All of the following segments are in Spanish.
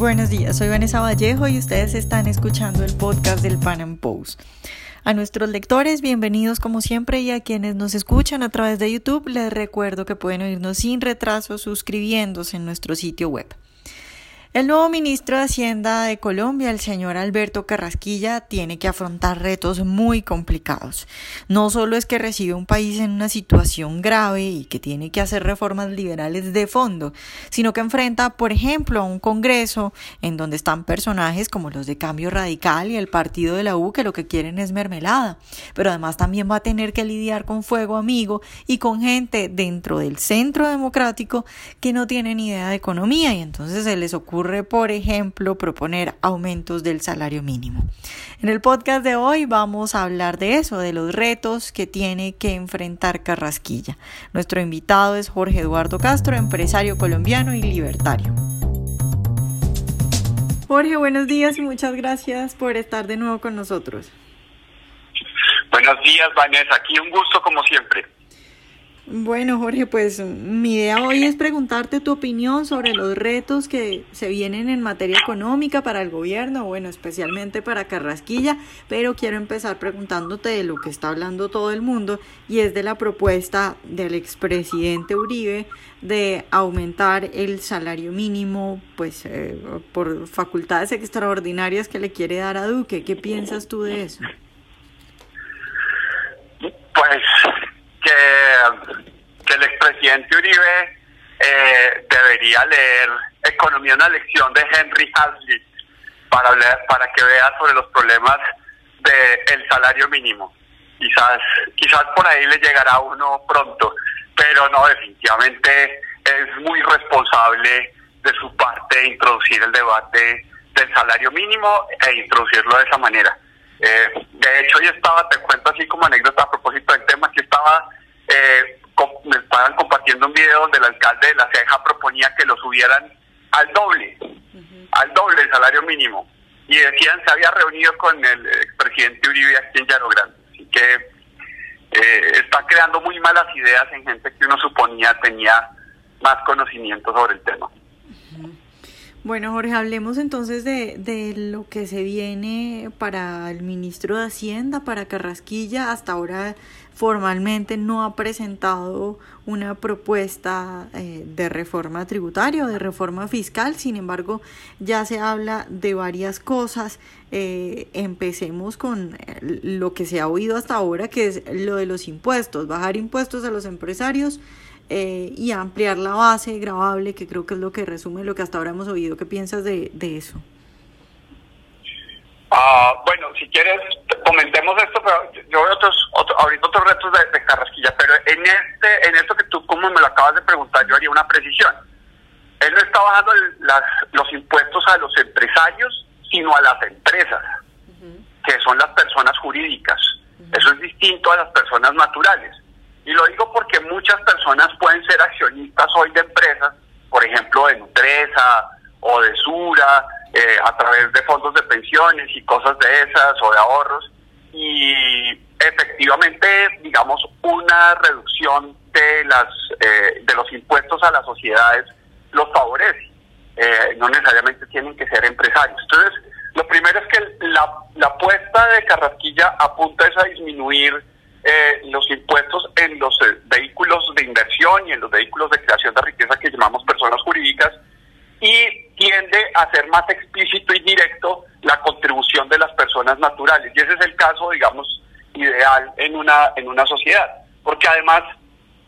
Buenos días, soy Vanessa Vallejo y ustedes están escuchando el podcast del Pan Am Post. A nuestros lectores, bienvenidos como siempre y a quienes nos escuchan a través de YouTube, les recuerdo que pueden oírnos sin retraso suscribiéndose en nuestro sitio web. El nuevo ministro de Hacienda de Colombia, el señor Alberto Carrasquilla, tiene que afrontar retos muy complicados. No solo es que recibe un país en una situación grave y que tiene que hacer reformas liberales de fondo, sino que enfrenta, por ejemplo, a un Congreso en donde están personajes como los de Cambio Radical y el partido de la U que lo que quieren es mermelada. Pero además también va a tener que lidiar con fuego amigo y con gente dentro del centro democrático que no tienen idea de economía y entonces se les ocurre por ejemplo, proponer aumentos del salario mínimo. En el podcast de hoy vamos a hablar de eso, de los retos que tiene que enfrentar Carrasquilla. Nuestro invitado es Jorge Eduardo Castro, empresario colombiano y libertario. Jorge, buenos días y muchas gracias por estar de nuevo con nosotros. Buenos días, Vanessa. Aquí un gusto como siempre. Bueno, Jorge, pues mi idea hoy es preguntarte tu opinión sobre los retos que se vienen en materia económica para el gobierno, bueno, especialmente para Carrasquilla, pero quiero empezar preguntándote de lo que está hablando todo el mundo y es de la propuesta del expresidente Uribe de aumentar el salario mínimo, pues eh, por facultades extraordinarias que le quiere dar a Duque. ¿Qué piensas tú de eso? Pues que, el expresidente Uribe eh, debería leer Economía, una lección de Henry Hazlitt para, para que vea sobre los problemas del salario mínimo. Quizás, quizás por ahí le llegará uno pronto, pero no, definitivamente es muy responsable de su parte introducir el debate del salario mínimo e introducirlo de esa manera. Eh, de hecho, yo estaba, te cuento así como anécdota a propósito del tema, que estaba, eh, me estaban compartiendo un video donde el alcalde de La Ceja proponía que lo subieran al doble, al doble el salario mínimo. Y decían, se había reunido con el expresidente Uribe aquí en Llano Grande. Así que eh, está creando muy malas ideas en gente que uno suponía tenía más conocimiento sobre el tema. Bueno, Jorge, hablemos entonces de, de, lo que se viene para el ministro de Hacienda, para Carrasquilla. Hasta ahora formalmente no ha presentado una propuesta eh, de reforma tributaria o de reforma fiscal. Sin embargo, ya se habla de varias cosas. Eh, empecemos con lo que se ha oído hasta ahora, que es lo de los impuestos. Bajar impuestos a los empresarios eh, y ampliar la base grabable, que creo que es lo que resume lo que hasta ahora hemos oído. ¿Qué piensas de, de eso? Ah, bueno, si quieres, comentemos esto, pero yo veo otros, ahorita otros retos de, Carrasquilla, pero en este, en esto que tú como me lo acabas de preguntar, yo haría una precisión. Él no está bajando las, los impuestos a los empresarios, sino a las empresas, que son las personas jurídicas. Eso es distinto a las personas naturales. Y lo digo porque muchas personas pueden ser accionistas hoy de empresas, por ejemplo, de Nutresa o de Sura, eh, a través de fondos de pensiones y cosas de esas o de ahorros. Y efectivamente, digamos, una reducción de, las, eh, de los impuestos a las sociedades los favorece. Eh, no necesariamente tienen que ser empresarios. Entonces, lo primero es que la, la apuesta de Carrasquilla apunta es a disminuir eh, los impuestos en los eh, vehículos de inversión y en los vehículos de creación de riqueza que llamamos personas jurídicas y tiende a ser más explícito y directo la contribución de las personas naturales. Y ese es el caso, digamos, ideal en una, en una sociedad, porque además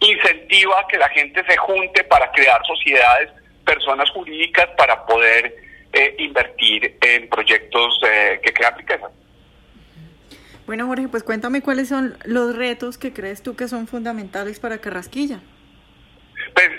incentiva que la gente se junte para crear sociedades, personas jurídicas, para poder eh, invertir en proyectos que crean riqueza. Bueno, Jorge, pues cuéntame cuáles son los retos que crees tú que son fundamentales para Carrasquilla. Pues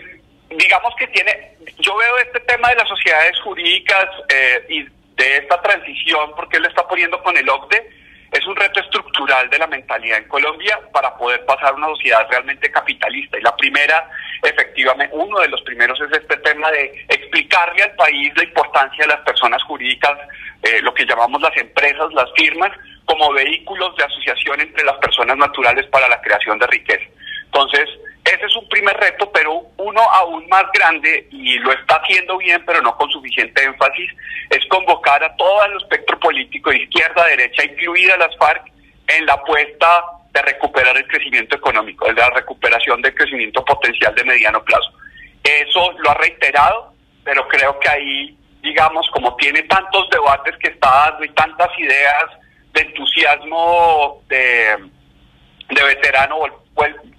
digamos que tiene, yo veo este tema de las sociedades jurídicas eh, y de esta transición, porque él está poniendo con el OCDE, es un reto estructural de la mentalidad en Colombia para poder pasar a una sociedad realmente capitalista. Y la primera, efectivamente, uno de los primeros es este tema de explicarle al país la importancia de las personas jurídicas, eh, lo que llamamos las empresas, las firmas, como vehículos de asociación entre las personas naturales para la creación de riqueza. Entonces, ese es un primer reto, pero uno aún más grande, y lo está haciendo bien, pero no con suficiente énfasis, es convocar a todo el espectro político, izquierda, derecha, incluida las FARC, en la apuesta de recuperar el crecimiento económico, de la recuperación del crecimiento potencial de mediano plazo. Eso lo ha reiterado, pero creo que ahí, digamos, como tiene tantos debates que está dando y tantas ideas de entusiasmo de, de veterano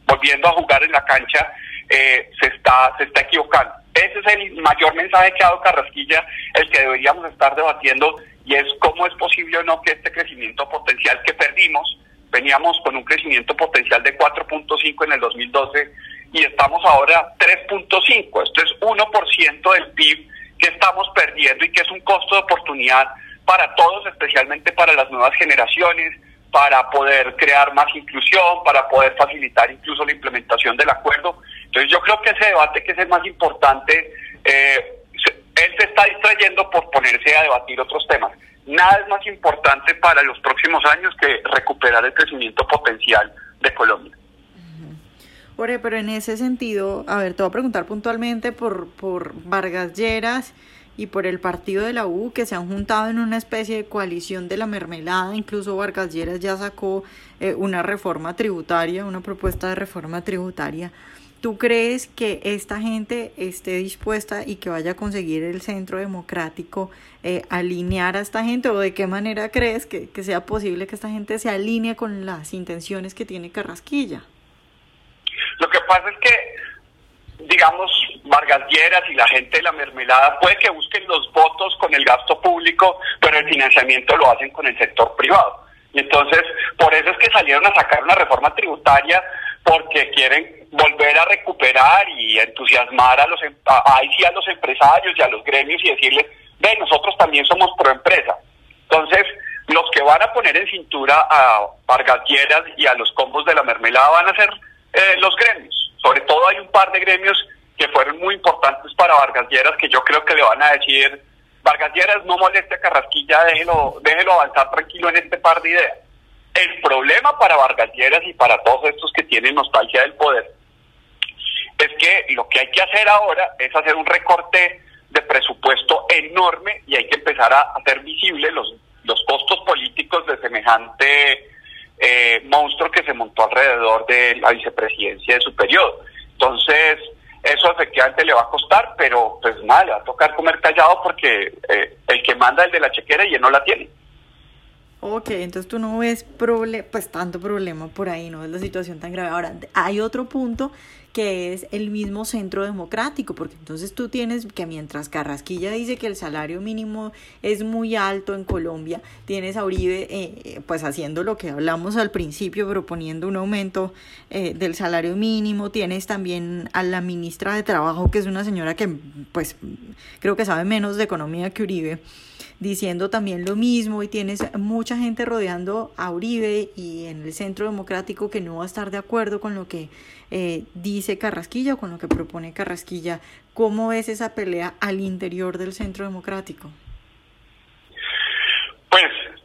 volviendo a jugar en la cancha, eh, se, está, se está equivocando. Ese es el mayor mensaje que ha dado Carrasquilla, el que deberíamos estar debatiendo, y es cómo es posible o no que este crecimiento potencial que perdimos, veníamos con un crecimiento potencial de 4.5 en el 2012 y estamos ahora 3.5. Esto es 1% del PIB que estamos perdiendo y que es un costo de oportunidad para todos, especialmente para las nuevas generaciones, para poder crear más inclusión, para poder facilitar incluso la implementación del acuerdo. Entonces yo creo que ese debate que es el más importante, eh, él se está distrayendo por ponerse a debatir otros temas. Nada es más importante para los próximos años que recuperar el crecimiento potencial de Colombia. Jorge, pero en ese sentido, a ver, te voy a preguntar puntualmente por, por Vargas Lleras y por el partido de la U que se han juntado en una especie de coalición de la mermelada. Incluso Vargas Lleras ya sacó eh, una reforma tributaria, una propuesta de reforma tributaria. ¿Tú crees que esta gente esté dispuesta y que vaya a conseguir el centro democrático eh, alinear a esta gente? ¿O de qué manera crees que, que sea posible que esta gente se alinee con las intenciones que tiene Carrasquilla? Lo que pasa es que digamos, Vargas Lleras y la gente de la mermelada puede que busquen los votos con el gasto público, pero el financiamiento lo hacen con el sector privado. Y entonces, por eso es que salieron a sacar una reforma tributaria, porque quieren volver a recuperar y entusiasmar a los, em, sí a los empresarios y a los gremios y decirles, ve, nosotros también somos pro empresa. Entonces, los que van a poner en cintura a Vargas Lleras y a los combos de la mermelada van a ser eh, los gremios sobre todo hay un par de gremios que fueron muy importantes para Vargas Lleras que yo creo que le van a decir, Vargas Lleras no moleste a Carrasquilla, déjelo, déjelo avanzar tranquilo en este par de ideas. El problema para Vargas Lleras y para todos estos que tienen nostalgia del poder es que lo que hay que hacer ahora es hacer un recorte de presupuesto enorme y hay que empezar a hacer visibles los, los costos políticos de semejante eh, monstruo que se montó alrededor de la vicepresidencia de su periodo. Entonces, eso efectivamente le va a costar, pero pues nada, le va a tocar comer callado porque eh, el que manda es el de la chequera y él no la tiene. Ok, entonces tú no ves pues tanto problema por ahí, no es la situación tan grave. Ahora, hay otro punto que es el mismo centro democrático, porque entonces tú tienes que mientras Carrasquilla dice que el salario mínimo es muy alto en Colombia, tienes a Uribe eh, pues haciendo lo que hablamos al principio, proponiendo un aumento eh, del salario mínimo, tienes también a la ministra de Trabajo, que es una señora que pues creo que sabe menos de economía que Uribe diciendo también lo mismo y tienes mucha gente rodeando a Uribe y en el centro democrático que no va a estar de acuerdo con lo que eh, dice Carrasquilla o con lo que propone Carrasquilla. ¿Cómo es esa pelea al interior del centro democrático? Pues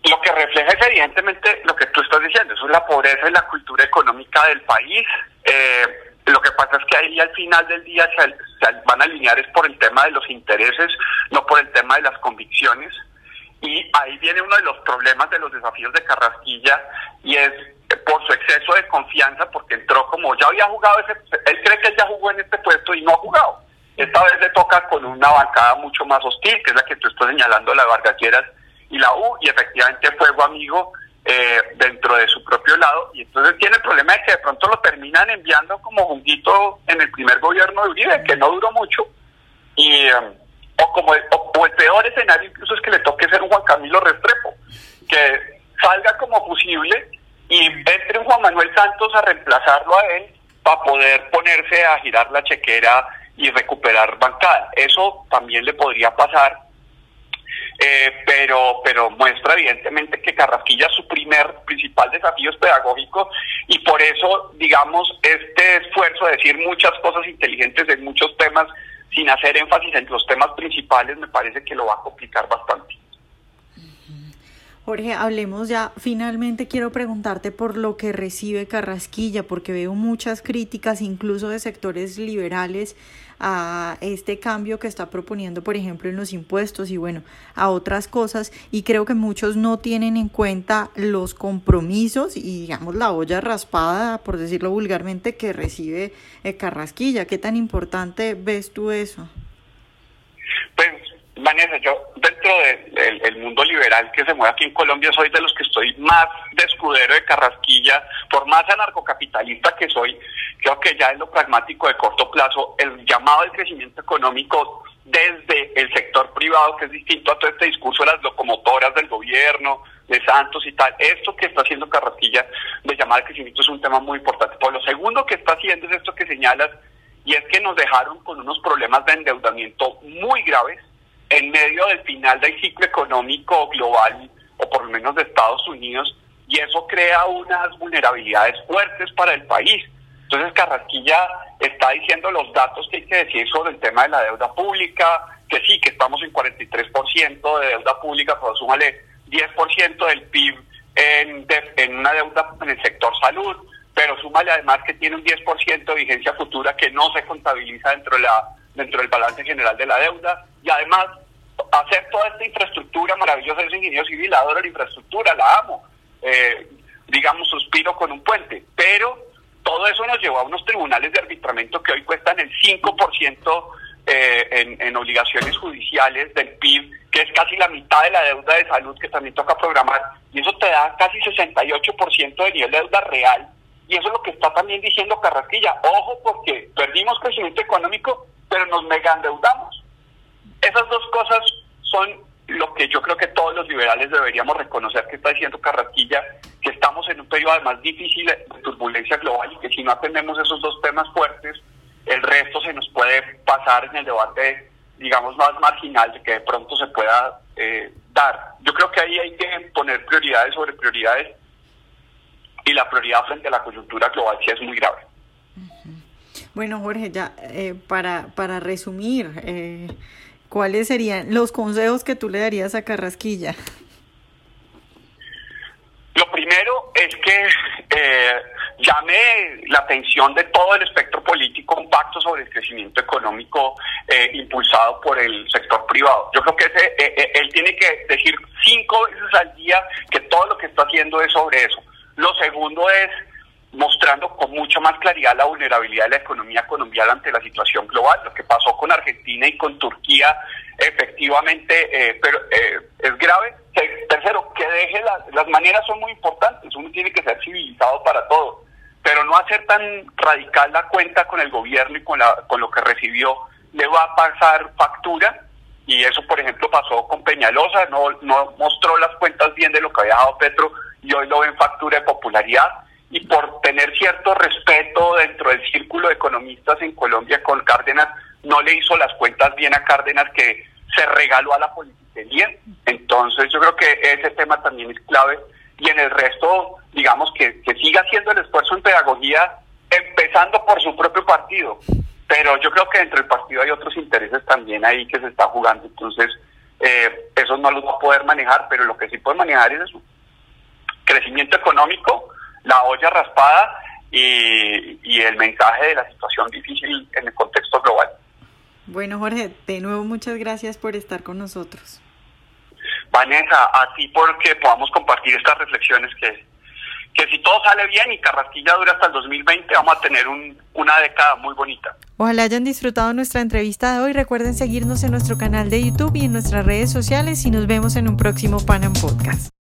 lo que refleja es evidentemente lo que tú estás diciendo, eso es la pobreza y la cultura económica del país. Eh, lo que pasa es que ahí al final del día se, van a alinear es por el tema de los intereses, no por el tema de las convicciones. Y ahí viene uno de los problemas de los desafíos de Carrasquilla y es por su exceso de confianza, porque entró como ya había jugado, ese, él cree que ya jugó en este puesto y no ha jugado. Esta vez le toca con una bancada mucho más hostil, que es la que tú estás señalando, la Vargas y la U, y efectivamente fuego amigo eh, dentro de su propio lado y entonces tiene el problema de que de pronto lo terminan enviando como juntito en el primer gobierno de Uribe, que no duró mucho y um, o como el peor escenario incluso es que le toque ser un Juan Camilo Restrepo, que salga como posible y entre un Juan Manuel Santos a reemplazarlo a él para poder ponerse a girar la chequera y recuperar bancada. Eso también le podría pasar eh, pero, pero muestra evidentemente que Carrasquilla su primer principal desafío es pedagógico y por eso, digamos, este esfuerzo de decir muchas cosas inteligentes en muchos temas sin hacer énfasis en los temas principales me parece que lo va a complicar bastante. Jorge, hablemos ya. Finalmente quiero preguntarte por lo que recibe Carrasquilla, porque veo muchas críticas, incluso de sectores liberales, a este cambio que está proponiendo, por ejemplo, en los impuestos y bueno, a otras cosas. Y creo que muchos no tienen en cuenta los compromisos y, digamos, la olla raspada, por decirlo vulgarmente, que recibe eh, Carrasquilla. ¿Qué tan importante ves tú eso? Yo dentro del mundo liberal que se mueve aquí en Colombia soy de los que estoy más de escudero de Carrasquilla, por más anarcocapitalista que soy, creo que ya en lo pragmático de corto plazo, el llamado al crecimiento económico desde el sector privado, que es distinto a todo este discurso de las locomotoras del gobierno, de Santos y tal, esto que está haciendo Carrasquilla de llamar al crecimiento es un tema muy importante. Por lo segundo que está haciendo es esto que señalas, y es que nos dejaron con unos problemas de endeudamiento muy graves, en medio del final del ciclo económico global, o por lo menos de Estados Unidos, y eso crea unas vulnerabilidades fuertes para el país. Entonces Carrasquilla está diciendo los datos que hay que decir sobre el tema de la deuda pública, que sí, que estamos en 43% de deuda pública, pero súmale 10% del PIB en, en una deuda en el sector salud, pero súmale además que tiene un 10% de vigencia futura que no se contabiliza dentro, de la, dentro del balance general de la deuda, y además hacer toda esta infraestructura maravillosa, ese ingeniero civil, adoro la infraestructura, la amo, eh, digamos, suspiro con un puente, pero todo eso nos llevó a unos tribunales de arbitramiento que hoy cuestan el 5% eh, en, en obligaciones judiciales del PIB, que es casi la mitad de la deuda de salud que también toca programar, y eso te da casi 68% de nivel de deuda real, y eso es lo que está también diciendo Carrasquilla, ojo porque perdimos crecimiento económico, pero nos mega endeudamos. Esas dos cosas son lo que yo creo que todos los liberales deberíamos reconocer que está diciendo Carrasquilla, que estamos en un periodo además difícil de turbulencia global y que si no atendemos esos dos temas fuertes, el resto se nos puede pasar en el debate, digamos, más marginal de que de pronto se pueda eh, dar. Yo creo que ahí hay que poner prioridades sobre prioridades y la prioridad frente a la coyuntura global sí es muy grave. Bueno, Jorge, ya eh, para, para resumir, eh, ¿cuáles serían los consejos que tú le darías a Carrasquilla? Lo primero es que eh, llame la atención de todo el espectro político un pacto sobre el crecimiento económico eh, impulsado por el sector privado. Yo creo que ese, eh, él tiene que decir cinco veces al día que todo lo que está haciendo es sobre eso. Lo segundo es mostrando con mucha más claridad la vulnerabilidad de la economía colombiana ante la situación global. Lo que pasó con Argentina y con Turquía efectivamente eh, pero eh, es grave. Tercero, que deje las, las maneras son muy importantes, uno tiene que ser civilizado para todo, pero no hacer tan radical la cuenta con el gobierno y con, la, con lo que recibió le va a pasar factura y eso por ejemplo pasó con Peñalosa, no, no mostró las cuentas bien de lo que había dado Petro y hoy lo ven factura de popularidad y por tener cierto respeto dentro del círculo de economistas en Colombia con Cárdenas, no le hizo las cuentas bien a Cárdenas que se regaló a la politiquería. Entonces yo creo que ese tema también es clave y en el resto, digamos que, que siga haciendo el esfuerzo en pedagogía, empezando por su propio partido. Pero yo creo que dentro del partido hay otros intereses también ahí que se está jugando. Entonces, eh, eso no los va a poder manejar, pero lo que sí puede manejar es eso. Crecimiento económico, la olla raspada y, y el mensaje de la situación difícil en el contexto global. Bueno, Jorge, de nuevo muchas gracias por estar con nosotros. Vanessa, a ti porque podamos compartir estas reflexiones que, que si todo sale bien y Carrasquilla dura hasta el 2020, vamos a tener un, una década muy bonita. Ojalá hayan disfrutado nuestra entrevista de hoy. Recuerden seguirnos en nuestro canal de YouTube y en nuestras redes sociales y nos vemos en un próximo Panam Podcast.